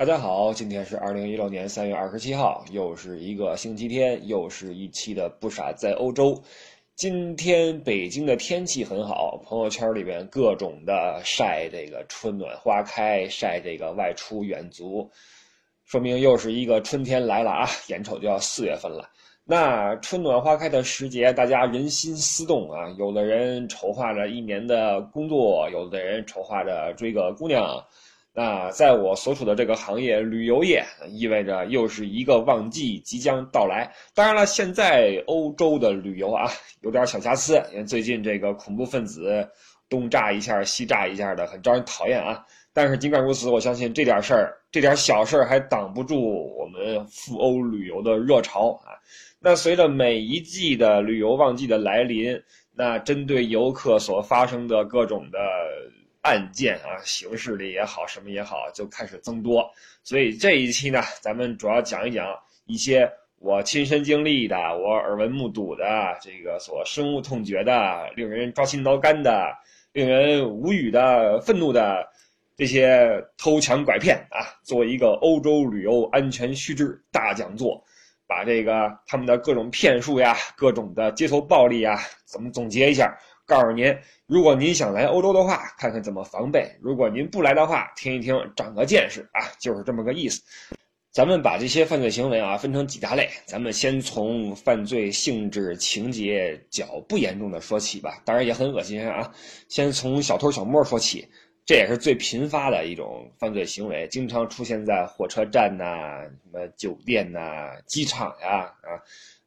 大家好，今天是二零一六年三月二十七号，又是一个星期天，又是一期的不傻在欧洲。今天北京的天气很好，朋友圈里边各种的晒这个春暖花开，晒这个外出远足，说明又是一个春天来了啊！眼瞅就要四月份了。那春暖花开的时节，大家人心思动啊，有的人筹划着一年的工作，有的人筹划着追个姑娘。那在我所处的这个行业，旅游业意味着又是一个旺季即将到来。当然了，现在欧洲的旅游啊，有点小瑕疵，因为最近这个恐怖分子东炸一下西炸一下的，很招人讨厌啊。但是尽管如此，我相信这点事儿，这点小事儿还挡不住我们赴欧旅游的热潮啊。那随着每一季的旅游旺季的来临，那针对游客所发生的各种的。案件啊，形式里也好，什么也好，就开始增多。所以这一期呢，咱们主要讲一讲一些我亲身经历的、我耳闻目睹的、这个所深恶痛绝的、令人抓心挠肝的、令人无语的、愤怒的这些偷抢拐骗啊，做一个欧洲旅游安全须知大讲座，把这个他们的各种骗术呀、各种的街头暴力呀，怎么总结一下。告诉您，如果您想来欧洲的话，看看怎么防备；如果您不来的话，听一听，长个见识啊，就是这么个意思。咱们把这些犯罪行为啊分成几大类，咱们先从犯罪性质、情节较不严重的说起吧。当然也很恶心啊，先从小偷小摸说起，这也是最频发的一种犯罪行为，经常出现在火车站呐、什么酒店呐、机场呀啊。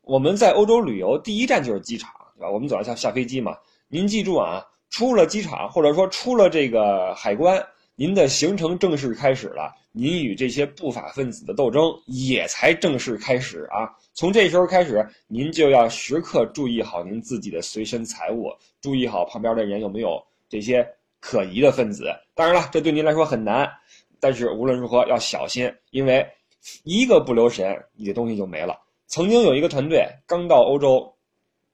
我们在欧洲旅游，第一站就是机场，对吧？我们总要下下飞机嘛。您记住啊，出了机场，或者说出了这个海关，您的行程正式开始了。您与这些不法分子的斗争也才正式开始啊！从这时候开始，您就要时刻注意好您自己的随身财物，注意好旁边的人有没有这些可疑的分子。当然了，这对您来说很难，但是无论如何要小心，因为一个不留神，你的东西就没了。曾经有一个团队刚到欧洲，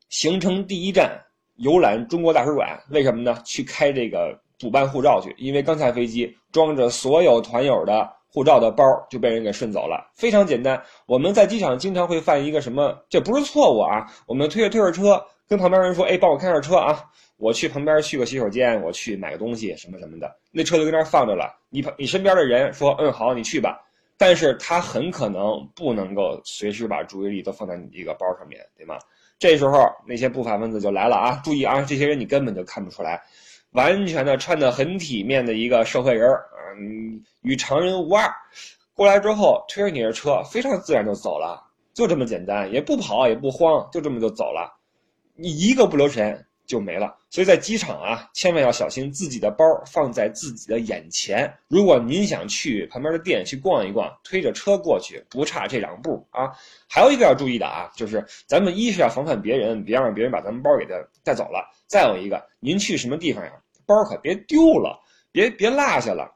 行程第一站。游览中国大使馆，为什么呢？去开这个补办护照去，因为刚下飞机，装着所有团友的护照的包就被人给顺走了。非常简单，我们在机场经常会犯一个什么？这不是错误啊！我们推着推着车，跟旁边人说：“哎，帮我开下车啊！我去旁边去个洗手间，我去买个东西什么什么的。”那车就跟那放着了。你旁你身边的人说：“嗯，好，你去吧。”但是他很可能不能够随时把注意力都放在你这个包上面对吗？这时候那些不法分子就来了啊！注意啊，这些人你根本就看不出来，完全的穿的很体面的一个社会人儿，嗯，与常人无二。过来之后推着你的车，非常自然就走了，就这么简单，也不跑也不慌，就这么就走了，你一个不留神。就没了，所以在机场啊，千万要小心自己的包放在自己的眼前。如果您想去旁边的店去逛一逛，推着车过去不差这两步啊。还有一个要注意的啊，就是咱们一是要防范别人，别让别人把咱们包给他带走了。再有一个，您去什么地方呀，包可别丢了，别别落下了。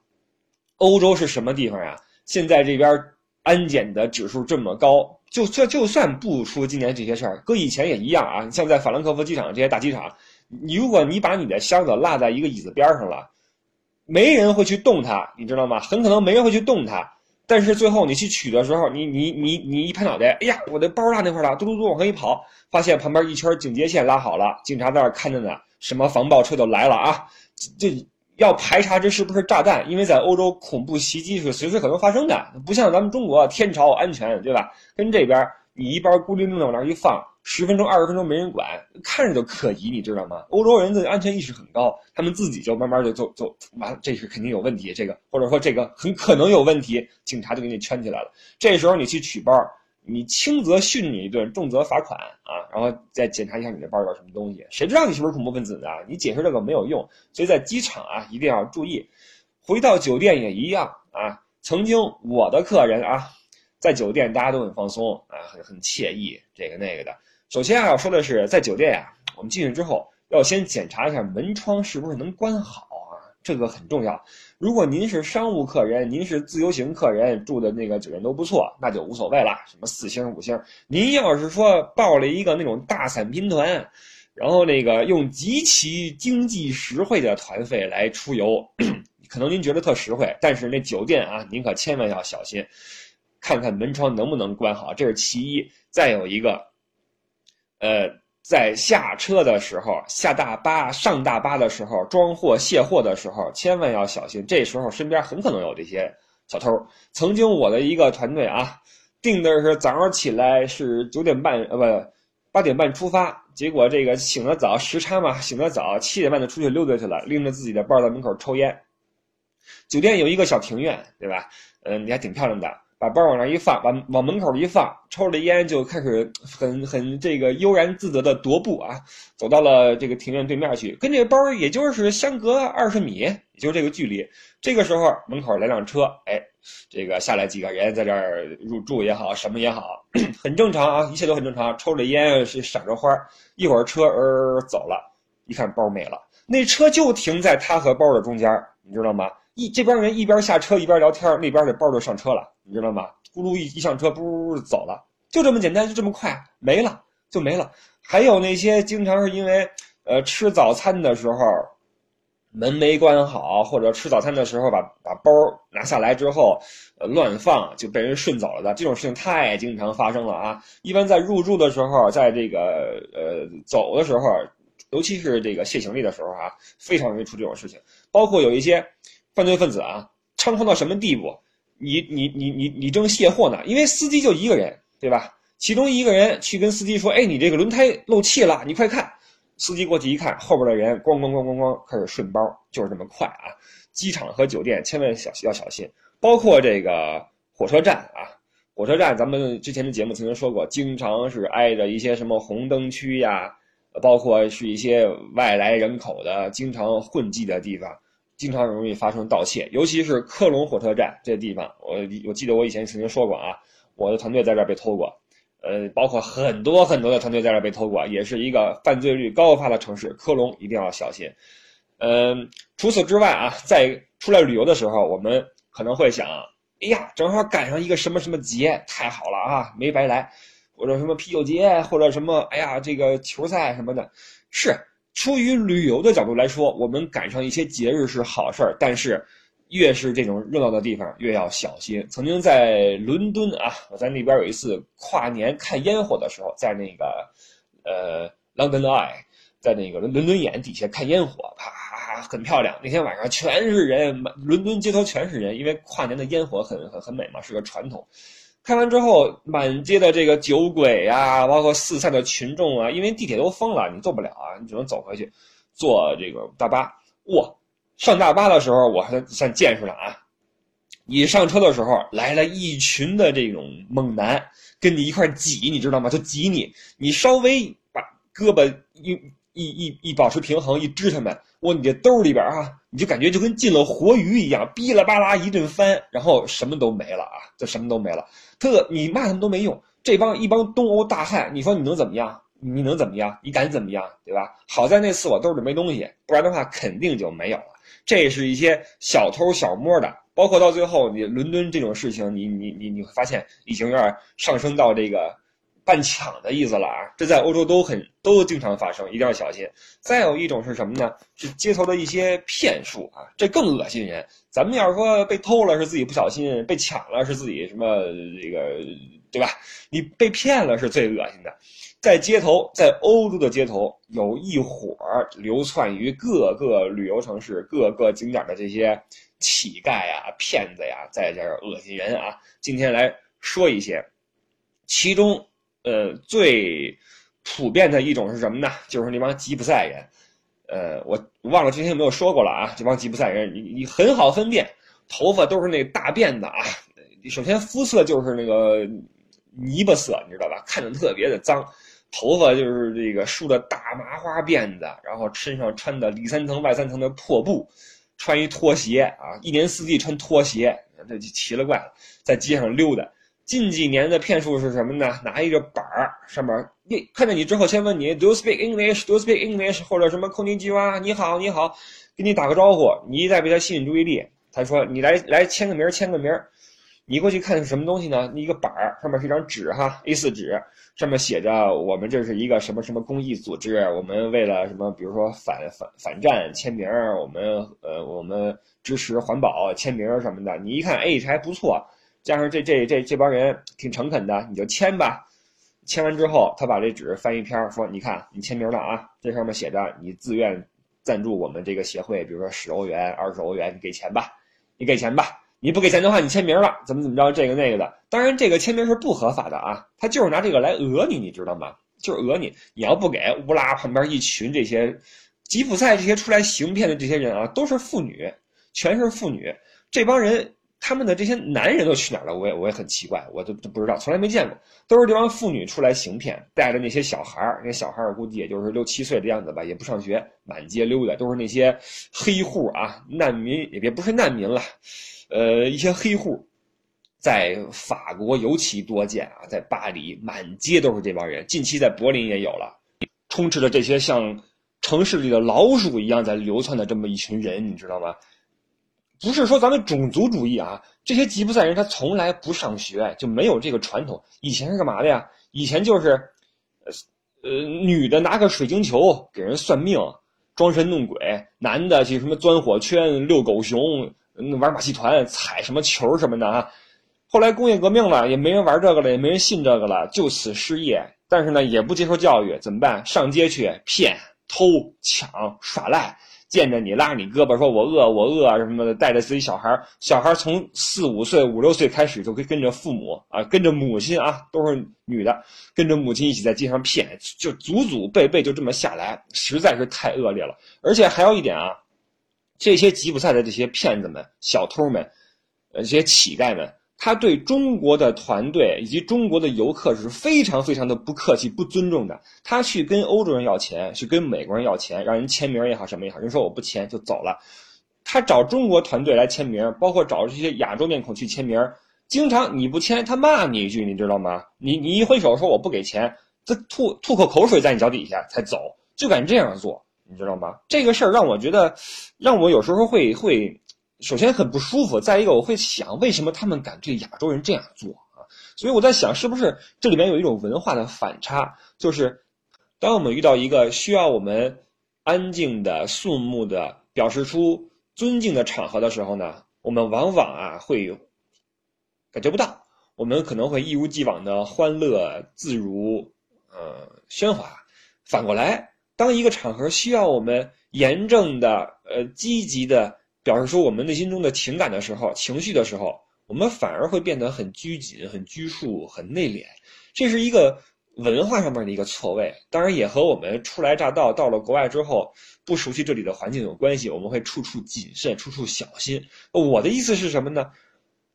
欧洲是什么地方呀？现在这边安检的指数这么高。就算就算不出今年这些事儿，搁以前也一样啊。像在法兰克福机场这些大机场，你如果你把你的箱子落在一个椅子边上了，没人会去动它，你知道吗？很可能没人会去动它。但是最后你去取的时候，你你你你一拍脑袋，哎呀，我的包落那块了，嘟嘟嘟往回一跑，发现旁边一圈警戒线拉好了，警察在那看着呢，什么防爆车都来了啊，这。要排查这是不是炸弹，因为在欧洲恐怖袭击是随时可能发生的，不像咱们中国天朝安全，对吧？跟这边你一包孤零零的往那一放，十分钟、二十分钟没人管，看着就可疑，你知道吗？欧洲人的安全意识很高，他们自己就慢慢就就就完了，这是肯定有问题，这个或者说这个很可能有问题，警察就给你圈起来了。这时候你去取包。你轻则训你一顿，重则罚款啊，然后再检查一下你的包里边什么东西。谁知道你是不是恐怖分子呢？你解释这个没有用，所以在机场啊一定要注意。回到酒店也一样啊。曾经我的客人啊，在酒店大家都很放松啊，很很惬意，这个那个的。首先啊要说的是，在酒店呀，我们进去之后要先检查一下门窗是不是能关好啊。这个很重要。如果您是商务客人，您是自由行客人，住的那个酒店都不错，那就无所谓了，什么四星五星。您要是说报了一个那种大散拼团，然后那个用极其经济实惠的团费来出游，可能您觉得特实惠，但是那酒店啊，您可千万要小心，看看门窗能不能关好，这是其一。再有一个，呃，在下车的时候，下大巴、上大巴的时候，装货卸货的时候，千万要小心，这时候身边很可能有这些小偷。曾经我的一个团队啊，定的是早上起来是九点半，呃，不。八点半出发，结果这个醒得早，时差嘛，醒得早，七点半就出去溜达去了，拎着自己的包在门口抽烟。酒店有一个小庭院，对吧？嗯，你还挺漂亮的，把包往那一放，往往门口一放，抽着烟就开始很很这个悠然自得的踱步啊，走到了这个庭院对面去，跟这个包也就是相隔二十米，也就这个距离。这个时候门口来辆车，哎。这个下来几个人在这儿入住也好，什么也好，很正常啊，一切都很正常。抽着烟是赏着花，一会儿车儿走了，一看包没了，那车就停在他和包的中间，你知道吗？一这边人一边下车一边聊天，那边的包就上车了，你知道吗？咕噜一一上车，噗走了，就这么简单，就这么快，没了就没了。还有那些经常是因为呃吃早餐的时候。门没关好，或者吃早餐的时候把把包拿下来之后，呃，乱放就被人顺走了的这种事情太经常发生了啊！一般在入住的时候，在这个呃走的时候，尤其是这个卸行李的时候啊，非常容易出这种事情。包括有一些犯罪分子啊，猖狂到什么地步？你你你你你正卸货呢，因为司机就一个人，对吧？其中一个人去跟司机说：“哎，你这个轮胎漏气了，你快看。”司机过去一看，后边的人咣咣咣咣咣开始顺包，就是这么快啊！机场和酒店千万小要小心，包括这个火车站啊，火车站咱们之前的节目曾经说过，经常是挨着一些什么红灯区呀，包括是一些外来人口的经常混迹的地方，经常容易发生盗窃，尤其是科隆火车站这地方，我我记得我以前曾经说过啊，我的团队在这儿被偷过。呃，包括很多很多的团队在这儿被偷过，也是一个犯罪率高发的城市。科隆一定要小心。嗯，除此之外啊，在出来旅游的时候，我们可能会想，哎呀，正好赶上一个什么什么节，太好了啊，没白来，或者什么啤酒节，或者什么，哎呀，这个球赛什么的，是出于旅游的角度来说，我们赶上一些节日是好事儿，但是。越是这种热闹的地方，越要小心。曾经在伦敦啊，我在那边有一次跨年看烟火的时候，在那个呃 London Eye，在那个伦伦敦眼底下看烟火，啪，很漂亮。那天晚上全是人，伦敦街头全是人，因为跨年的烟火很很很美嘛，是个传统。开完之后，满街的这个酒鬼啊，包括四散的群众啊，因为地铁都封了，你坐不了啊，你只能走回去，坐这个大巴。哇！上大巴的时候，我还算见识了啊！你上车的时候，来了一群的这种猛男，跟你一块挤，你知道吗？就挤你，你稍微把胳膊一一一一保持平衡，一支他们，哇，你这兜里边啊，你就感觉就跟进了活鱼一样，哔啦吧啦一顿翻，然后什么都没了啊，就什么都没了。特你骂他们都没用，这帮一帮东欧大汉，你说你能怎么样？你能怎么样？你敢怎么样？对吧？好在那次我兜里没东西，不然的话肯定就没有了。这是一些小偷小摸的，包括到最后，你伦敦这种事情，你你你你会发现已经有点上升到这个办抢的意思了啊！这在欧洲都很都经常发生，一定要小心。再有一种是什么呢？是街头的一些骗术啊，这更恶心人。咱们要是说被偷了是自己不小心，被抢了是自己什么这个对吧？你被骗了是最恶心的。在街头，在欧洲的街头，有一伙流窜于各个旅游城市、各个景点的这些乞丐呀、骗子呀，在这儿恶心人啊。今天来说一些，其中，呃，最普遍的一种是什么呢？就是那帮吉普赛人。呃，我忘了之前有没有说过了啊？这帮吉普赛人，你你很好分辨，头发都是那大辫子啊。首先肤色就是那个泥巴色，你知道吧？看着特别的脏。头发就是这个梳的大麻花辫子，然后身上穿的里三层外三层的破布，穿一拖鞋啊，一年四季穿拖鞋，这就奇了怪了，在街上溜达。近几年的骗术是什么呢？拿一个板儿，上面你看见你之后，先问你 Do you speak English? Do you speak English? 或者什么空尼基哇，你好，你好，给你打个招呼。你一再被他吸引注意力，他说你来来签个名，签个名。你过去看是什么东西呢？一个板儿上面是一张纸哈，A4 纸，上面写着我们这是一个什么什么公益组织，我们为了什么，比如说反反反战签名，我们呃我们支持环保签名什么的。你一看，哎，这还不错，加上这这这这帮人挺诚恳的，你就签吧。签完之后，他把这纸翻一篇，说：“你看，你签名了啊，这上面写着你自愿赞助我们这个协会，比如说十欧元、二十欧元，你给钱吧，你给钱吧。”你不给钱的话，你签名了，怎么怎么着，这个那个的。当然，这个签名是不合法的啊，他就是拿这个来讹你，你知道吗？就是讹你。你要不给，乌拉旁边一群这些吉普赛这些出来行骗的这些人啊，都是妇女，全是妇女。这帮人他们的这些男人都去哪儿了？我也我也很奇怪，我都都不知道，从来没见过。都是这帮妇女出来行骗，带着那些小孩儿，那小孩儿估计也就是六七岁的样子吧，也不上学，满街溜达，都是那些黑户啊，难民也别不是难民了。呃，一些黑户，在法国尤其多见啊，在巴黎满街都是这帮人。近期在柏林也有了，充斥着这些像城市里的老鼠一样在流窜的这么一群人，你知道吗？不是说咱们种族主义啊，这些吉普赛人他从来不上学，就没有这个传统。以前是干嘛的呀？以前就是，呃呃，女的拿个水晶球给人算命，装神弄鬼；男的去什么钻火圈、遛狗熊。玩马戏团、踩什么球什么的啊！后来工业革命了，也没人玩这个了，也没人信这个了，就此失业。但是呢，也不接受教育，怎么办？上街去骗、偷、抢、耍赖。见着你拉你胳膊，说我饿，我饿什么的，带着自己小孩小孩从四五岁、五六岁开始就可以跟着父母啊，跟着母亲啊，都是女的，跟着母亲一起在街上骗，就祖祖辈辈就这么下来，实在是太恶劣了。而且还有一点啊。这些吉普赛的这些骗子们、小偷们，呃，这些乞丐们，他对中国的团队以及中国的游客是非常非常的不客气、不尊重的。他去跟欧洲人要钱，去跟美国人要钱，让人签名也好，什么也好，人说我不签就走了。他找中国团队来签名，包括找这些亚洲面孔去签名，经常你不签，他骂你一句，你知道吗？你你一挥手说我不给钱，他吐吐口口水在你脚底下才走，就敢这样做。你知道吗？这个事儿让我觉得，让我有时候会会，首先很不舒服。再一个，我会想，为什么他们敢对亚洲人这样做啊？所以我在想，是不是这里面有一种文化的反差？就是当我们遇到一个需要我们安静的、肃穆的表示出尊敬的场合的时候呢，我们往往啊会感觉不到，我们可能会一如既往的欢乐、自如、呃喧哗。反过来。当一个场合需要我们严正的、呃积极的表示出我们内心中的情感的时候、情绪的时候，我们反而会变得很拘谨、很拘束、很内敛。这是一个文化上面的一个错位，当然也和我们初来乍到到了国外之后不熟悉这里的环境有关系。我们会处处谨慎、处处小心。我的意思是什么呢？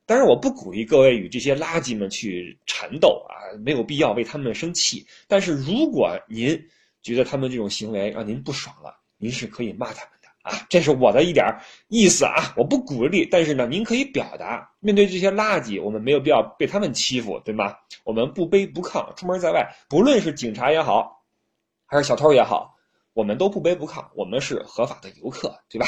当然，我不鼓励各位与这些垃圾们去缠斗啊，没有必要为他们生气。但是如果您，觉得他们这种行为让您不爽了，您是可以骂他们啊，这是我的一点意思啊，我不鼓励，但是呢，您可以表达，面对这些垃圾，我们没有必要被他们欺负，对吗？我们不卑不亢，出门在外，不论是警察也好，还是小偷也好，我们都不卑不亢，我们是合法的游客，对吧？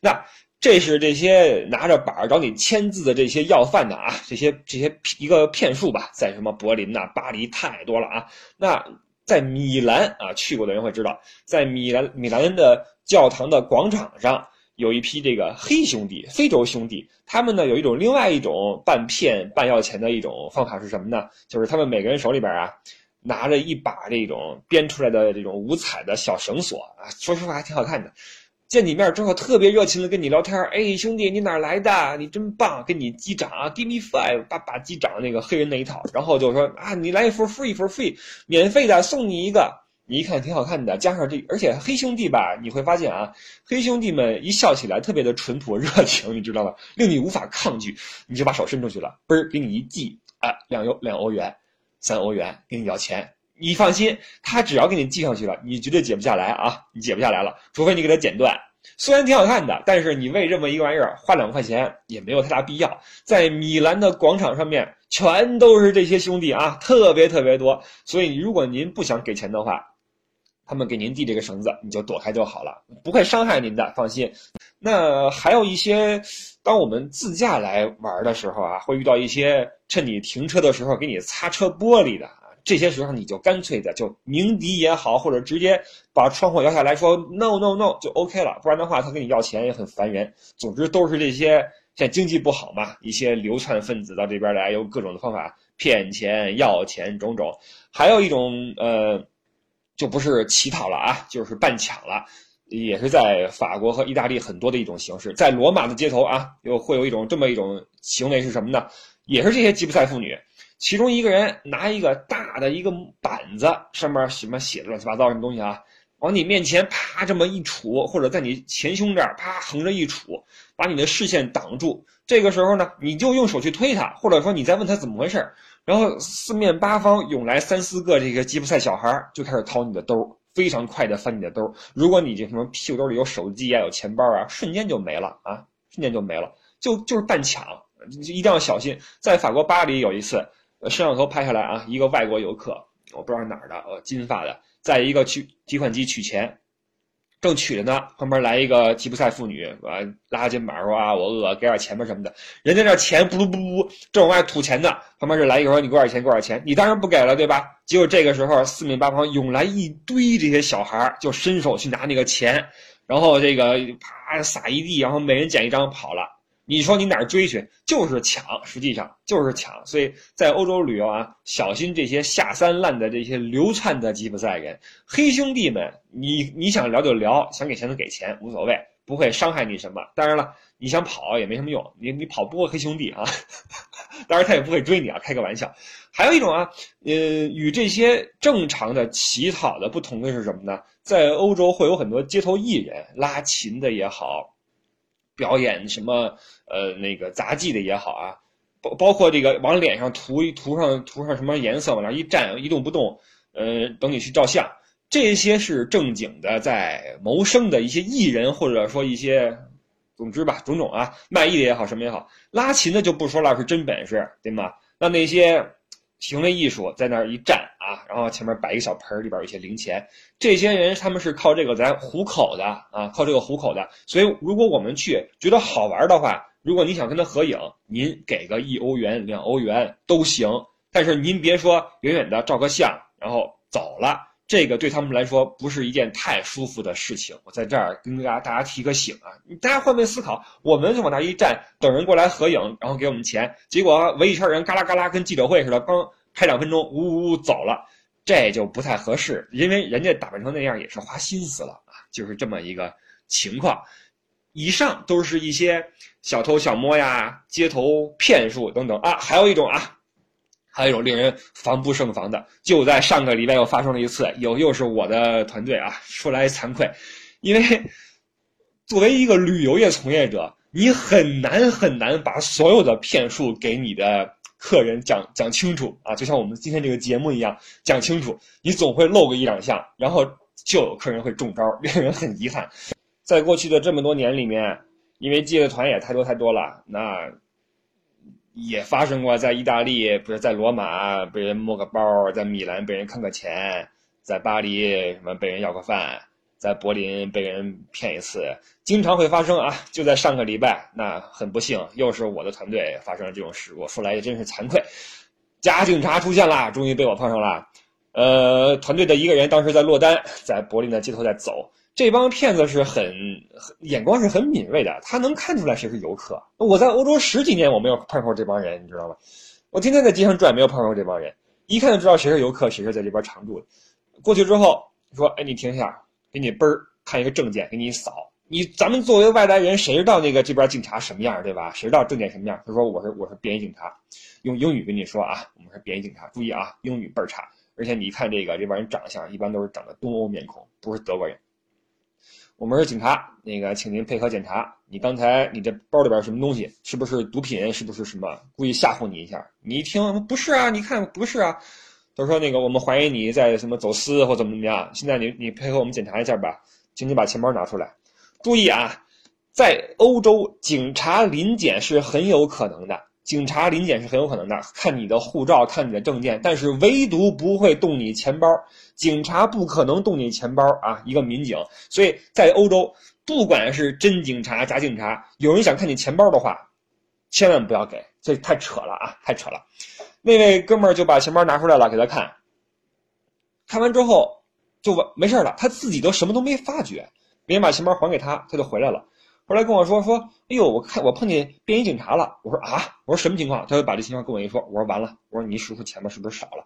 那这是这些拿着板找你签字的这些要饭的啊，这些这些一个骗术吧，在什么柏林呐、巴黎太多了啊，那。在米兰啊，去过的人会知道，在米兰米兰的教堂的广场上，有一批这个黑兄弟，非洲兄弟。他们呢有一种另外一种半骗半要钱的一种方法是什么呢？就是他们每个人手里边啊，拿着一把这种编出来的这种五彩的小绳索啊，说实话还挺好看的。见你面之后，特别热情的跟你聊天哎，兄弟，你哪来的？你真棒！跟你击掌啊，Give me five，把把击掌那个黑人那一套，然后就说啊，你来一副 free for free，免费的，送你一个。你一看挺好看的，加上这，而且黑兄弟吧，你会发现啊，黑兄弟们一笑起来特别的淳朴热情，你知道吗？令你无法抗拒，你就把手伸出去了，嘣儿给你一记啊，两欧两欧元，三欧元，给你要钱。你放心，他只要给你系上去了，你绝对解不下来啊！你解不下来了，除非你给他剪断。虽然挺好看的，但是你为这么一个玩意儿花两块钱也没有太大必要。在米兰的广场上面，全都是这些兄弟啊，特别特别多。所以如果您不想给钱的话，他们给您递这个绳子，你就躲开就好了，不会伤害您的，放心。那还有一些，当我们自驾来玩的时候啊，会遇到一些趁你停车的时候给你擦车玻璃的，这些时候你就干脆的就鸣笛也好，或者直接把窗户摇下来说 no no no 就 OK 了，不然的话他跟你要钱也很烦人。总之都是这些，现在经济不好嘛，一些流窜分子到这边来，用各种的方法骗钱、要钱种种。还有一种呃，就不是乞讨了啊，就是办抢了。也是在法国和意大利很多的一种形式，在罗马的街头啊，又会有一种这么一种行为是什么呢？也是这些吉普赛妇女，其中一个人拿一个大的一个板子，上面什么写的乱七八糟什么东西啊，往你面前啪这么一杵，或者在你前胸这儿啪横着一杵，把你的视线挡住。这个时候呢，你就用手去推他，或者说你再问他怎么回事儿然后四面八方涌来三四个这个吉普赛小孩，就开始掏你的兜。非常快的翻你的兜，如果你这什么屁股兜里有手机啊，有钱包啊，瞬间就没了啊，瞬间就没了，就就是半抢，一定要小心。在法国巴黎有一次，摄像头拍下来啊，一个外国游客，我不知道哪儿的，呃，金发的，在一个取提款机取钱。正取着呢，旁边来一个吉普赛妇女，啊，拉肩膀说啊，我饿，给点钱吧什么的。人家那钱不噜不噜正往外吐钱呢，旁边就来一个说你给我点钱，给我点钱，你当然不给了，对吧？结果这个时候四面八方涌来一堆这些小孩，就伸手去拿那个钱，然后这个啪撒一地，然后每人捡一张跑了。你说你哪儿追去？就是抢，实际上就是抢。所以在欧洲旅游啊，小心这些下三滥的这些流窜的吉普赛人，黑兄弟们，你你想聊就聊，想给钱就给钱，无所谓，不会伤害你什么。当然了，你想跑也没什么用，你你跑不过黑兄弟啊。当然他也不会追你啊，开个玩笑。还有一种啊，呃，与这些正常的乞讨的不同的是什么呢？在欧洲会有很多街头艺人，拉琴的也好。表演什么呃那个杂技的也好啊，包包括这个往脸上涂一涂上涂上什么颜色往那一站一动不动，呃等你去照相，这些是正经的在谋生的一些艺人或者说一些，总之吧种种啊卖艺的也好什么也好，拉琴的就不说了是真本事对吗？那那些。行为艺术在那儿一站啊，然后前面摆一个小盆里边有一些零钱。这些人他们是靠这个在糊口的啊，靠这个糊口的。所以如果我们去觉得好玩的话，如果你想跟他合影，您给个一欧元、两欧元都行。但是您别说远远的照个相，然后走了，这个对他们来说不是一件太舒服的事情。我在这儿跟大家大家提个醒啊，大家换位思考，我们就往那一站，等人过来合影，然后给我们钱，结果围一圈人，嘎啦嘎啦，跟记者会似的，刚。拍两分钟，呜呜呜走了，这就不太合适，因为人家打扮成那样也是花心思了啊，就是这么一个情况。以上都是一些小偷小摸呀、街头骗术等等啊，还有一种啊，还有一种令人防不胜防的，就在上个礼拜又发生了一次，又又是我的团队啊，说来惭愧，因为作为一个旅游业从业者，你很难很难把所有的骗术给你的。客人讲讲清楚啊，就像我们今天这个节目一样，讲清楚。你总会漏个一两项，然后就有客人会中招，令人很遗憾。在过去的这么多年里面，因为接的团也太多太多了，那也发生过在意大利，不是在罗马被人摸个包，在米兰被人坑个钱，在巴黎什么被人要个饭。在柏林被人骗一次，经常会发生啊！就在上个礼拜，那很不幸，又是我的团队发生了这种事故。说来也真是惭愧，假警察出现了，终于被我碰上了。呃，团队的一个人当时在落单，在柏林的街头在走。这帮骗子是很眼光是很敏锐的，他能看出来谁是游客。我在欧洲十几年，我没有碰过这帮人，你知道吗？我天天在街上转，没有碰到过这帮人，一看就知道谁是游客，谁是在这边常住的。过去之后说：“哎，你停下。”给你嘣儿看一个证件，给你扫。你咱们作为外来人，谁知道那个这边警察什么样，对吧？谁知道证件什么样？他说我是我是便衣警察，用英语跟你说啊，我们是便衣警察。注意啊，英语倍儿差，而且你一看这个这帮人长相，一般都是长得东欧面孔，不是德国人。我们是警察，那个请您配合检查。你刚才你这包里边什么东西？是不是毒品？是不是什么？故意吓唬你一下。你一听不是啊，你看不是啊。他说：“那个，我们怀疑你在什么走私或怎么怎么样。现在你你配合我们检查一下吧，请你把钱包拿出来。注意啊，在欧洲警察临检是很有可能的，警察临检是很有可能的，看你的护照，看你的证件，但是唯独不会动你钱包。警察不可能动你钱包啊！一个民警，所以在欧洲，不管是真警察假警察，有人想看你钱包的话，千万不要给，这太扯了啊，太扯了。那位哥们儿就把钱包拿出来了，给他看。看完之后就完没事了，他自己都什么都没发觉，别人把钱包还给他，他就回来了。后来跟我说说，哎呦，我看我碰见便衣警察了。我说啊，我说什么情况？他就把这情况跟我一说。我说完了，我说你数数钱包是不是少了？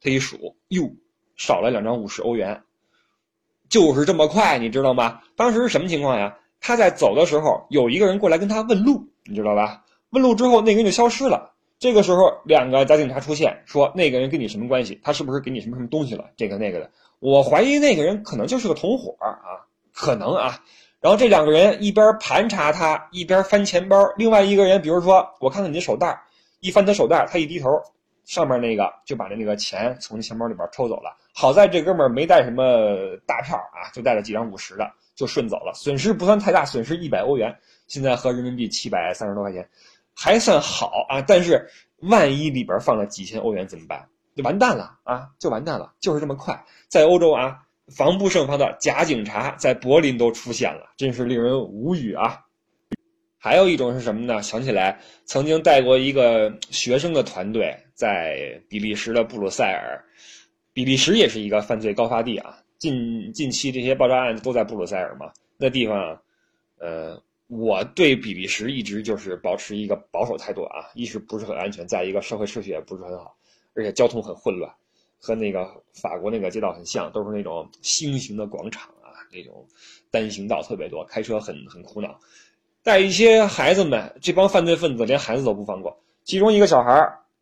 他一数，哟，少了两张五十欧元，就是这么快，你知道吗？当时是什么情况呀？他在走的时候，有一个人过来跟他问路，你知道吧？问路之后，那个人就消失了。这个时候，两个假警察出现，说那个人跟你什么关系？他是不是给你什么什么东西了？这个那个的，我怀疑那个人可能就是个同伙啊，可能啊。然后这两个人一边盘查他，一边翻钱包。另外一个人，比如说我看看你的手袋，一翻他手袋，他一低头，上面那个就把那个钱从钱包里边抽走了。好在这哥们儿没带什么大票啊，就带了几张五十的，就顺走了，损失不算太大，损失一百欧元，现在合人民币七百三十多块钱，还算好啊。但是万一里边放了几千欧元怎么办？就完蛋了啊，就完蛋了，就是这么快，在欧洲啊。防不胜防的假警察在柏林都出现了，真是令人无语啊！还有一种是什么呢？想起来曾经带过一个学生的团队，在比利时的布鲁塞尔，比利时也是一个犯罪高发地啊。近近期这些爆炸案都在布鲁塞尔嘛，那地方，呃，我对比利时一直就是保持一个保守态度啊，一是不是很安全，再一个社会秩序也不是很好，而且交通很混乱。和那个法国那个街道很像，都是那种星形的广场啊，那种单行道特别多，开车很很苦恼。带一些孩子们，这帮犯罪分子连孩子都不放过。其中一个小孩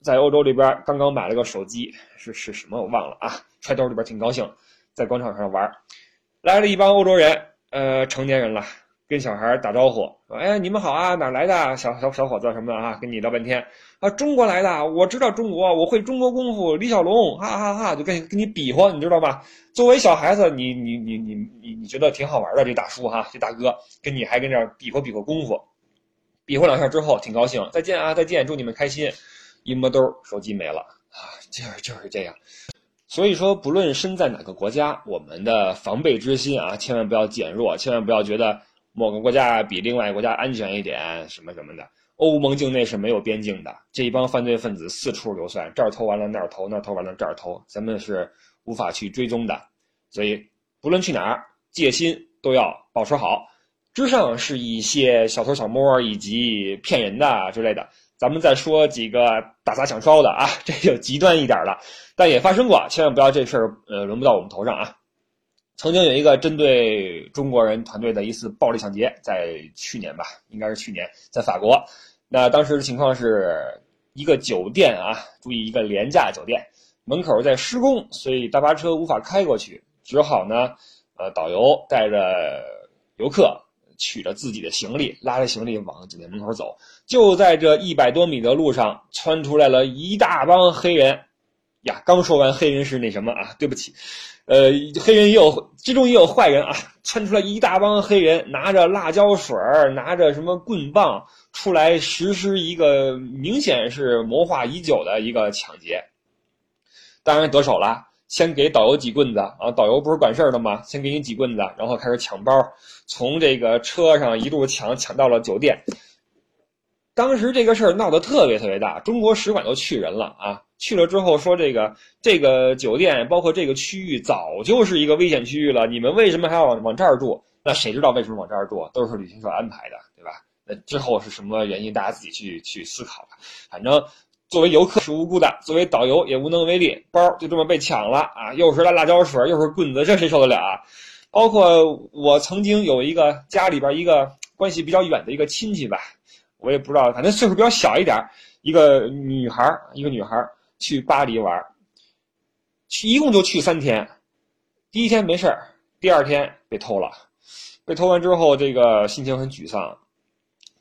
在欧洲这边刚刚买了个手机，是是什么我忘了啊，揣兜里边挺高兴，在广场上玩。来了一帮欧洲人，呃，成年人了。跟小孩打招呼说：“哎，你们好啊，哪来的？小小小伙子什么的啊？跟你聊半天啊，中国来的，我知道中国，我会中国功夫，李小龙，哈哈哈，就跟跟你比划，你知道吧？作为小孩子，你你你你你你觉得挺好玩的，这大叔哈，这大哥跟你还跟这比划比划功夫，比划两下之后挺高兴，再见啊，再见，祝你们开心。一摸兜，手机没了啊，就是就是这样。所以说，不论身在哪个国家，我们的防备之心啊，千万不要减弱，千万不要觉得。某个国家比另外一个国家安全一点，什么什么的。欧盟境内是没有边境的，这一帮犯罪分子四处流窜，这儿偷完了那儿偷，那儿偷完了这儿偷，咱们是无法去追踪的。所以，不论去哪儿，戒心都要保持好。之上是一些小偷小摸以及骗人的之类的，咱们再说几个打砸抢烧的啊，这就极端一点了，但也发生过，千万不要这事儿呃轮不到我们头上啊。曾经有一个针对中国人团队的一次暴力抢劫，在去年吧，应该是去年，在法国。那当时的情况是一个酒店啊，注意一个廉价酒店门口在施工，所以大巴车无法开过去，只好呢，呃，导游带着游客取着自己的行李，拉着行李往酒店门口走。就在这一百多米的路上，窜出来了一大帮黑人。呀，刚说完黑人是那什么啊？对不起，呃，黑人也有，之中也有坏人啊！窜出来一大帮黑人，拿着辣椒水儿，拿着什么棍棒出来实施一个明显是谋划已久的一个抢劫。当然得手了，先给导游几棍子啊！导游不是管事儿的吗？先给你几棍子，然后开始抢包，从这个车上一路抢，抢到了酒店。当时这个事儿闹得特别特别大，中国使馆都去人了啊！去了之后说这个这个酒店包括这个区域早就是一个危险区域了，你们为什么还要往往这儿住？那谁知道为什么往这儿住？都是旅行社安排的，对吧？那之后是什么原因？大家自己去去思考吧。反正作为游客是无辜的，作为导游也无能为力，包就这么被抢了啊！又是辣辣椒水，又是棍子，这谁受得了啊？包括我曾经有一个家里边一个关系比较远的一个亲戚吧。我也不知道，反正岁数比较小一点一个女孩一个女孩去巴黎玩去一共就去三天，第一天没事第二天被偷了，被偷完之后，这个心情很沮丧，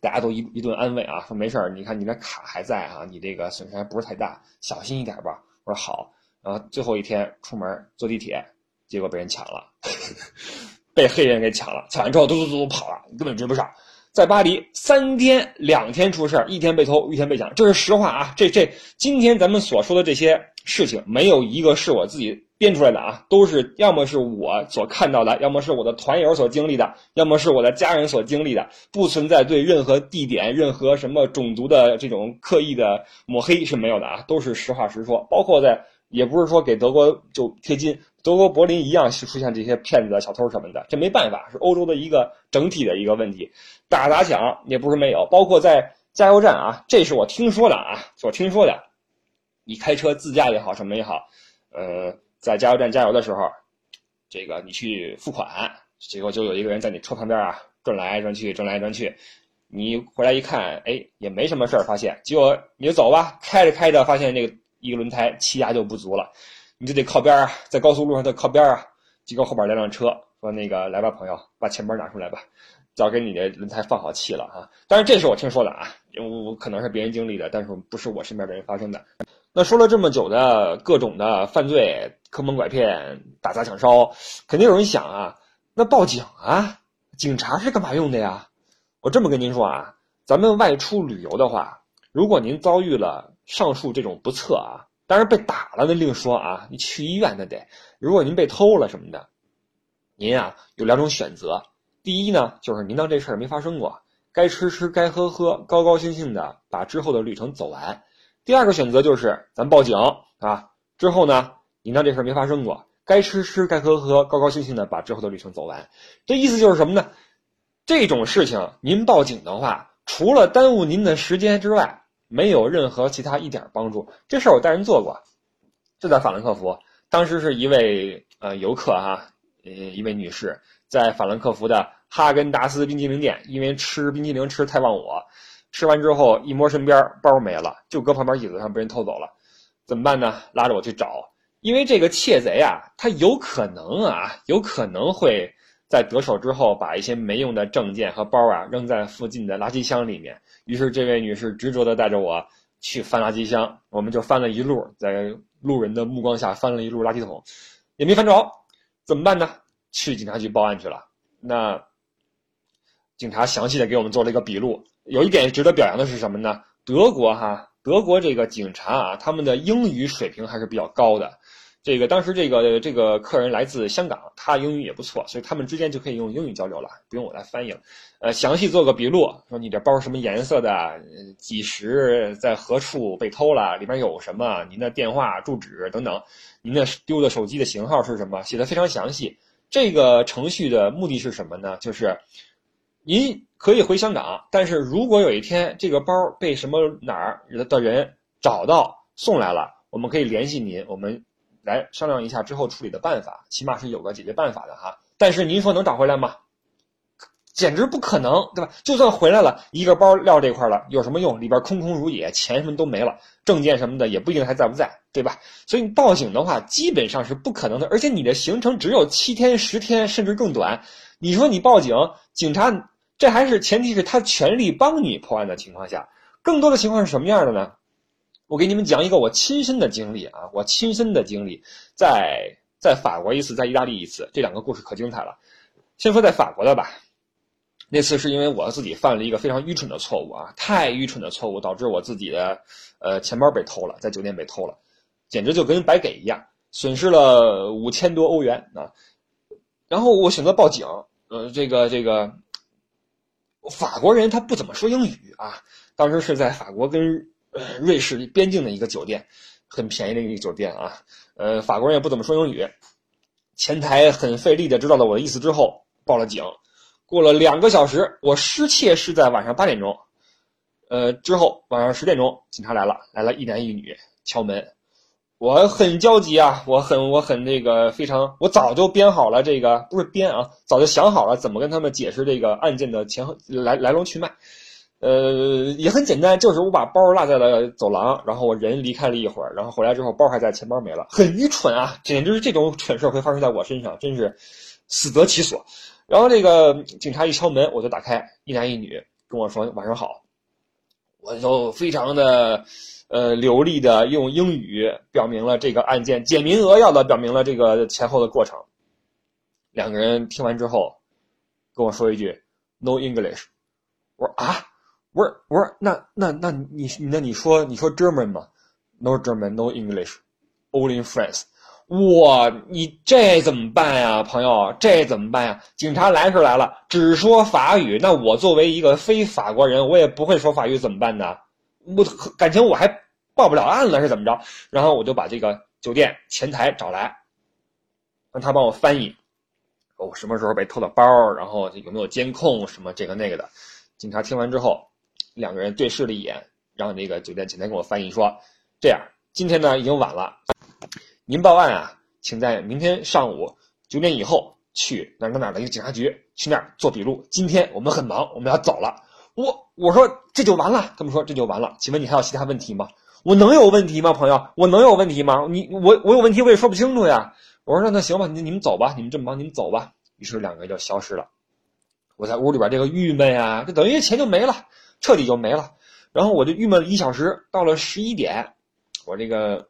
大家都一一顿安慰啊，说没事你看你的卡还在啊，你这个损失还不是太大，小心一点吧。我说好，然后最后一天出门坐地铁，结果被人抢了，被黑人给抢了，抢完之后嘟嘟嘟跑了，根本追不上。在巴黎三天两天出事一天被偷，一天被抢，这是实话啊。这这今天咱们所说的这些事情，没有一个是我自己编出来的啊，都是要么是我所看到的，要么是我的团友所经历的，要么是我的家人所经历的，不存在对任何地点、任何什么种族的这种刻意的抹黑是没有的啊，都是实话实说。包括在，也不是说给德国就贴金。德国柏林一样是出现这些骗子、小偷什么的，这没办法，是欧洲的一个整体的一个问题。打砸抢也不是没有，包括在加油站啊，这是我听说的啊，所听说的。你开车自驾也好，什么也好，呃，在加油站加油的时候，这个你去付款，结果就有一个人在你车旁边啊转来转去，转来转去。你回来一看，哎，也没什么事儿，发现，结果你就走吧，开着开着发现那个一个轮胎气压就不足了。你就得靠边啊，在高速路上得靠边啊。结果后边来辆车，说那个来吧，朋友，把钱包拿出来吧，交给你的轮胎放好气了啊。当然这是我听说的啊，我可能是别人经历的，但是不是我身边的人发生的。那说了这么久的各种的犯罪、坑蒙拐骗、打砸抢烧，肯定有人想啊，那报警啊，警察是干嘛用的呀？我这么跟您说啊，咱们外出旅游的话，如果您遭遇了上述这种不测啊。当然被打了那另说啊，你去医院那得。如果您被偷了什么的，您啊有两种选择。第一呢，就是您当这事儿没发生过，该吃吃该喝喝，高高兴兴的把之后的旅程走完。第二个选择就是咱报警啊，之后呢，您当这事儿没发生过，该吃吃该喝喝，高高兴兴的把之后的旅程走完。这意思就是什么呢？这种事情您报警的话，除了耽误您的时间之外，没有任何其他一点帮助。这事儿我带人做过，就在法兰克福。当时是一位呃游客哈，呃一位女士在法兰克福的哈根达斯冰淇淋店，因为吃冰淇淋吃太忘我，吃完之后一摸身边包没了，就搁旁边椅子上被人偷走了。怎么办呢？拉着我去找，因为这个窃贼啊，他有可能啊，有可能会在得手之后把一些没用的证件和包啊扔在附近的垃圾箱里面。于是，这位女士执着地带着我去翻垃圾箱，我们就翻了一路，在路人的目光下翻了一路垃圾桶，也没翻着，怎么办呢？去警察局报案去了。那警察详细的给我们做了一个笔录。有一点值得表扬的是什么呢？德国哈，德国这个警察啊，他们的英语水平还是比较高的。这个当时这个这个客人来自香港，他英语也不错，所以他们之间就可以用英语交流了，不用我来翻译了。呃，详细做个笔录，说你这包什么颜色的，几时在何处被偷了，里边有什么，您的电话、住址等等，您的丢的手机的型号是什么，写的非常详细。这个程序的目的是什么呢？就是您可以回香港，但是如果有一天这个包被什么哪儿的人找到送来了，我们可以联系您，我们。来商量一下之后处理的办法，起码是有个解决办法的哈。但是您说能找回来吗？简直不可能，对吧？就算回来了，一个包撂这块了，有什么用？里边空空如也，钱什么都没了，证件什么的也不一定还在不在，对吧？所以你报警的话，基本上是不可能的。而且你的行程只有七天、十天，甚至更短。你说你报警，警察这还是前提是他全力帮你破案的情况下，更多的情况是什么样的呢？我给你们讲一个我亲身的经历啊，我亲身的经历，在在法国一次，在意大利一次，这两个故事可精彩了。先说在法国的吧，那次是因为我自己犯了一个非常愚蠢的错误啊，太愚蠢的错误，导致我自己的呃钱包被偷了，在酒店被偷了，简直就跟白给一样，损失了五千多欧元啊。然后我选择报警，呃，这个这个法国人他不怎么说英语啊，当时是在法国跟。瑞士边境的一个酒店，很便宜的一个酒店啊。呃，法国人也不怎么说英语，前台很费力的知道了我的意思之后报了警。过了两个小时，我失窃是在晚上八点钟。呃，之后晚上十点钟，警察来了，来了一男一女敲门。我很焦急啊，我很我很那个非常，我早就编好了这个，不是编啊，早就想好了怎么跟他们解释这个案件的前后来来龙去脉。呃，也很简单，就是我把包落在了走廊，然后我人离开了一会儿，然后回来之后包还在，钱包没了，很愚蠢啊！简直是这种蠢事会发生在我身上，真是死得其所。然后这个警察一敲门，我就打开，一男一女跟我说晚上好，我就非常的呃流利的用英语表明了这个案件简明扼要的表明了这个前后的过程。两个人听完之后跟我说一句 “No English”。我说啊，我说我说那那那你那你说你说 German 吗？No German, no English, only France。哇，你这怎么办呀，朋友？这怎么办呀？警察来是来了，只说法语。那我作为一个非法国人，我也不会说法语，怎么办呢？我感情我还报不了案了，是怎么着？然后我就把这个酒店前台找来，让他帮我翻译。我什么时候被偷的包？然后有没有监控？什么这个那个的？警察听完之后，两个人对视了一眼，让那个酒店前台给我翻译说：“这样，今天呢已经晚了。”您报案啊，请在明天上午九点以后去哪哪哪的一个警察局，去那儿做笔录。今天我们很忙，我们要走了。我我说这就完了，他们说这就完了。请问你还有其他问题吗？我能有问题吗，朋友？我能有问题吗？你我我有问题我也说不清楚呀。我说那那行吧，你你们走吧，你们这么忙，你们走吧。于是两个人就消失了。我在屋里边这个郁闷呀，就等于钱就没了，彻底就没了。然后我就郁闷了一小时，到了十一点，我这个。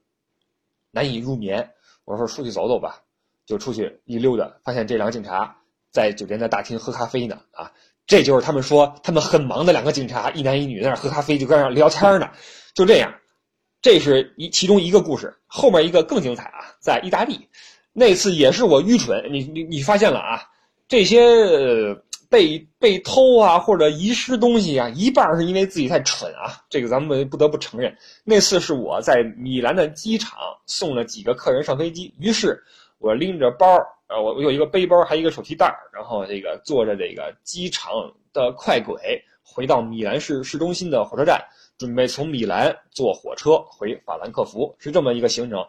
难以入眠，我说出去走走吧，就出去一溜达，发现这两个警察在酒店的大厅喝咖啡呢。啊，这就是他们说他们很忙的两个警察，一男一女在那喝咖啡，就搁那聊天呢。就这样，这是一其中一个故事，后面一个更精彩啊，在意大利，那次也是我愚蠢，你你你发现了啊，这些。被被偷啊，或者遗失东西啊，一半是因为自己太蠢啊，这个咱们不得不承认。那次是我在米兰的机场送了几个客人上飞机，于是我拎着包，呃，我我有一个背包，还有一个手提袋然后这个坐着这个机场的快轨回到米兰市市中心的火车站，准备从米兰坐火车回法兰克福，是这么一个行程。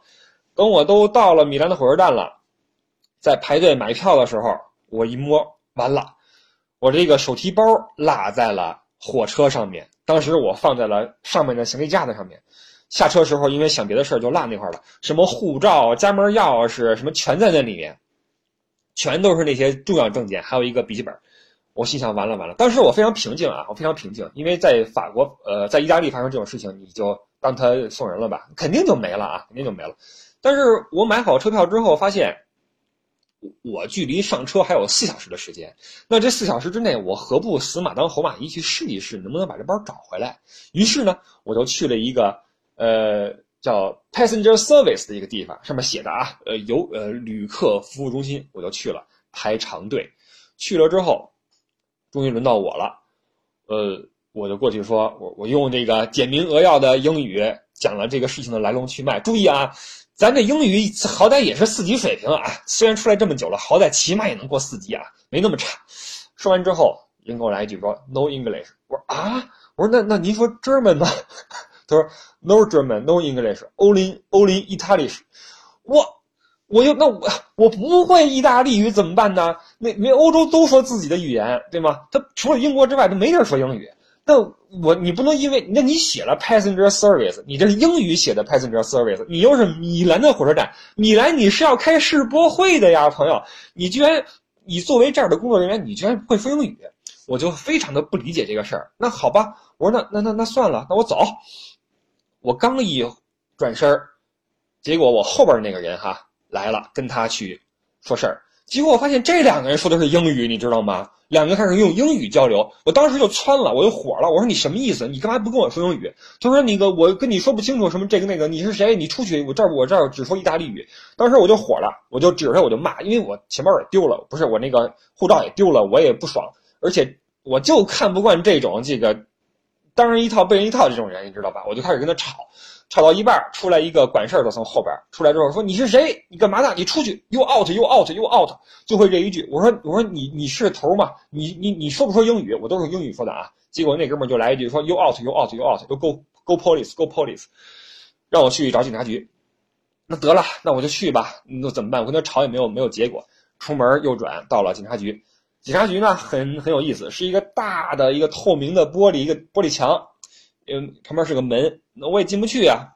等我都到了米兰的火车站了，在排队买票的时候，我一摸，完了。我这个手提包落在了火车上面，当时我放在了上面的行李架子上面。下车时候，因为想别的事儿就落那块了，什么护照、家门钥匙什么全在那里面，全都是那些重要证件，还有一个笔记本。我心想，完了完了。当时我非常平静啊，我非常平静，因为在法国，呃，在意大利发生这种事情，你就当他送人了吧，肯定就没了啊，肯定就没了。但是我买好车票之后，发现。我距离上车还有四小时的时间，那这四小时之内，我何不死马当活马医去试一试，能不能把这包找回来？于是呢，我就去了一个呃叫 Passenger Service 的一个地方，上面写的啊，呃游呃旅客服务中心，我就去了，排长队。去了之后，终于轮到我了，呃，我就过去说，我我用这个简明扼要的英语讲了这个事情的来龙去脉。注意啊。咱这英语好歹也是四级水平啊，虽然出来这么久了，好歹起码也能过四级啊，没那么差。说完之后，人给我来一句说 “No English”，我说啊，我说那那您说 German 呢？他说 “No German，No English，Only Only Italian”。我我就那我我不会意大利语怎么办呢？那那欧洲都说自己的语言对吗？他除了英国之外，他没地儿说英语。那我你不能因为那你写了 passenger service，你这是英语写的 passenger service，你又是米兰的火车站，米兰你是要开世博会的呀，朋友，你居然你作为这儿的工作人员，你居然会说英语，我就非常的不理解这个事儿。那好吧，我说那那那那算了，那我走。我刚一转身结果我后边那个人哈来了，跟他去说事儿。结果我发现这两个人说的是英语，你知道吗？两个开始用英语交流，我当时就窜了，我就火了。我说你什么意思？你干嘛不跟我说英语？他说那个我跟你说不清楚什么这个那个，你是谁？你出去，我这儿我这儿只说意大利语。当时我就火了，我就指着我就骂，因为我钱包也丢了，不是我那个护照也丢了，我也不爽，而且我就看不惯这种这个当人一套背人一套这种人，你知道吧？我就开始跟他吵。吵到一半，出来一个管事儿的从后边出来之后说：“你是谁？你干嘛呢？你出去！You out! You out! You out！” 就会这一句。我说：“我说你你是头吗？你你你说不说英语？我都是英语说的啊。”结果那哥们就来一句说：“You out! You out! You out? Go go police! Go police！” 让我去找警察局。那得了，那我就去吧。那怎么办？我跟他吵也没有没有结果。出门右转到了警察局。警察局呢很很有意思，是一个大的一个透明的玻璃一个玻璃墙。嗯，旁边是个门，那我也进不去啊，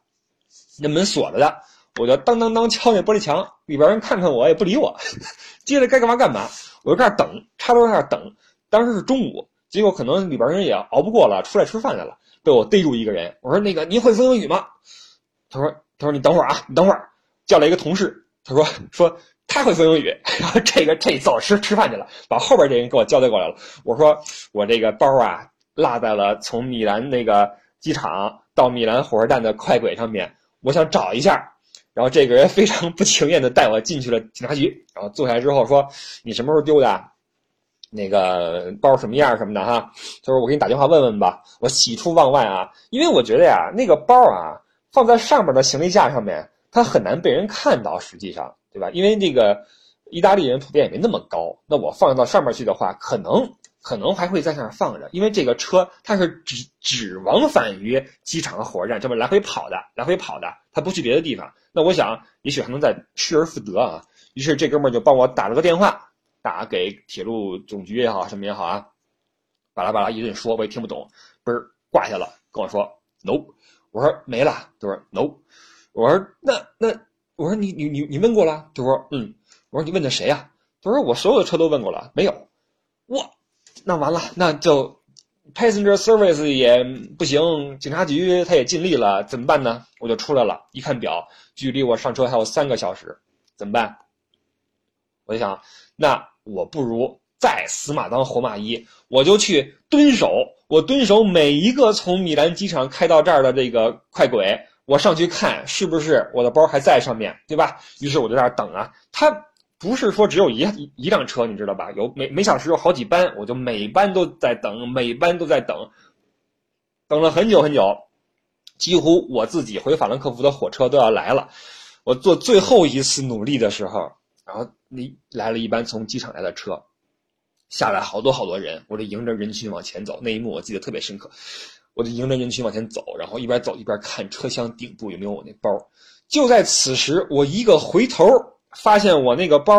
那门锁着的，我就当当当敲那玻璃墙，里边人看看我也不理我，接着该干嘛干嘛，我就在那等，插头在那等。当时是中午，结果可能里边人也熬不过了，出来吃饭来了，被我逮住一个人，我说那个您会说英语吗？他说他说你等会儿啊，你等会儿，叫来一个同事，他说说他会 说英语，然后这个这走吃吃饭去了，把后边这人给我交代过来了，我说我这个包啊。落在了从米兰那个机场到米兰火车站的快轨上面，我想找一下。然后这个人非常不情愿的带我进去了警察局，然后坐下来之后说：“你什么时候丢的？那个包什么样什么的哈？”就是我给你打电话问问吧。我喜出望外啊，因为我觉得呀，那个包啊放在上面的行李架上面，它很难被人看到，实际上，对吧？因为这个意大利人普遍也没那么高，那我放到上面去的话，可能。可能还会在那儿放着，因为这个车它是只只往返于机场和火车站这么来回跑的，来回跑的，它不去别的地方。那我想，也许还能再失而复得啊。于是这哥们儿就帮我打了个电话，打给铁路总局也好，什么也好啊，巴拉巴拉一顿说，我也听不懂，嘣儿挂下了，跟我说 no，我说没了，他说 no，我说那那我说你你你你问过了，他说嗯，我说你问的谁呀？他说我所有的车都问过了，没有，我。那完了，那就 passenger service 也不行，警察局他也尽力了，怎么办呢？我就出来了，一看表，距离我上车还有三个小时，怎么办？我就想，那我不如再死马当活马医，我就去蹲守，我蹲守每一个从米兰机场开到这儿的这个快轨，我上去看是不是我的包还在上面对吧？于是我就在那等啊，他。不是说只有一一辆车，你知道吧？有每每小时有好几班，我就每班都在等，每班都在等，等了很久很久，几乎我自己回法兰克福的火车都要来了。我做最后一次努力的时候，然后你来了一班从机场来的车，下来好多好多人，我就迎着人群往前走。那一幕我记得特别深刻，我就迎着人群往前走，然后一边走一边看车厢顶部有没有我那包。就在此时，我一个回头。发现我那个包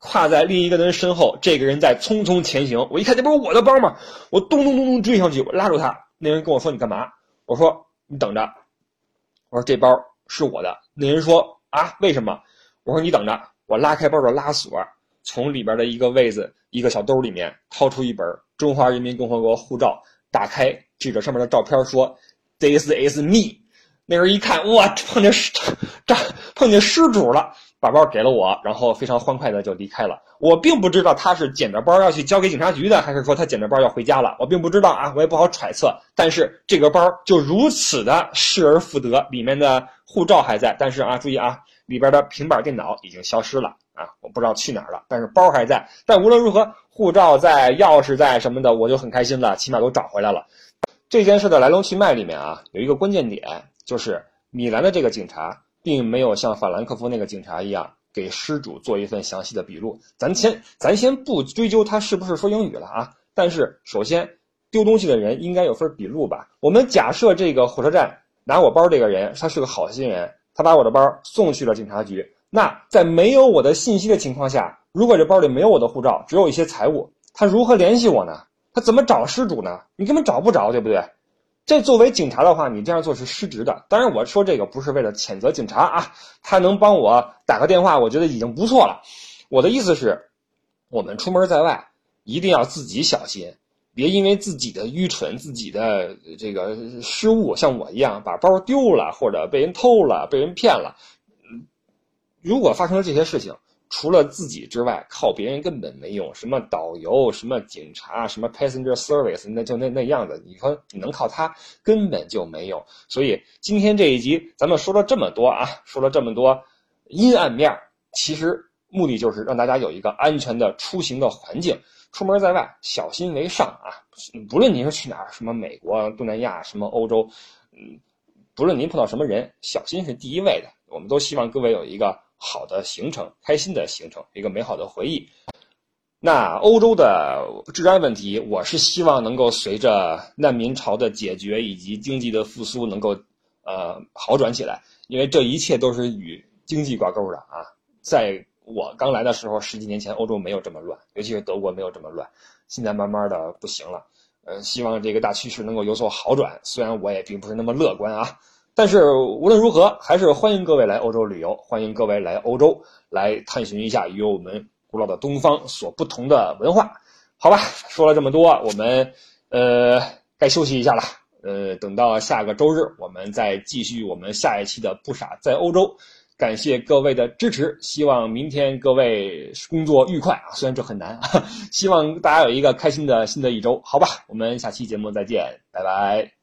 挎在另一个人身后，这个人在匆匆前行。我一看，这不是我的包吗？我咚咚咚咚追上去，我拉住他。那人跟我说：“你干嘛？”我说：“你等着。”我说：“这包是我的。”那人说：“啊，为什么？”我说：“你等着。”我拉开包的拉锁，从里边的一个位子、一个小兜里面掏出一本《中华人民共和国护照》，打开，指着上面的照片说：“This is me。”那人一看，哇，碰见失，这 碰见失主了。把包给了我，然后非常欢快的就离开了。我并不知道他是捡着包要去交给警察局的，还是说他捡着包要回家了。我并不知道啊，我也不好揣测。但是这个包就如此的失而复得，里面的护照还在，但是啊，注意啊，里边的平板电脑已经消失了啊，我不知道去哪儿了。但是包还在。但无论如何，护照在，钥匙在，什么的，我就很开心了，起码都找回来了。这件事的来龙去脉里面啊，有一个关键点，就是米兰的这个警察。并没有像法兰克福那个警察一样给失主做一份详细的笔录。咱先咱先不追究他是不是说英语了啊，但是首先丢东西的人应该有份笔录吧？我们假设这个火车站拿我包这个人他是个好心人，他把我的包送去了警察局。那在没有我的信息的情况下，如果这包里没有我的护照，只有一些财物，他如何联系我呢？他怎么找失主呢？你根本找不着，对不对？这作为警察的话，你这样做是失职的。当然，我说这个不是为了谴责警察啊，他能帮我打个电话，我觉得已经不错了。我的意思是，我们出门在外一定要自己小心，别因为自己的愚蠢、自己的这个失误，像我一样把包丢了，或者被人偷了、被人骗了。如果发生了这些事情，除了自己之外，靠别人根本没用。什么导游，什么警察，什么 passenger service，那就那那样子。你说你能靠他，根本就没用。所以今天这一集咱们说了这么多啊，说了这么多阴暗面，其实目的就是让大家有一个安全的出行的环境。出门在外，小心为上啊！不论您是去哪儿，什么美国、东南亚，什么欧洲，嗯，不论您碰到什么人，小心是第一位的。我们都希望各位有一个。好的行程，开心的行程，一个美好的回忆。那欧洲的治安问题，我是希望能够随着难民潮的解决以及经济的复苏，能够呃好转起来。因为这一切都是与经济挂钩的啊。在我刚来的时候，十几年前，欧洲没有这么乱，尤其是德国没有这么乱。现在慢慢的不行了，呃，希望这个大趋势能够有所好转。虽然我也并不是那么乐观啊。但是无论如何，还是欢迎各位来欧洲旅游，欢迎各位来欧洲来探寻一下与我们古老的东方所不同的文化。好吧，说了这么多，我们呃该休息一下了。呃，等到下个周日，我们再继续我们下一期的不傻在欧洲。感谢各位的支持，希望明天各位工作愉快啊！虽然这很难啊，希望大家有一个开心的新的一周，好吧？我们下期节目再见，拜拜。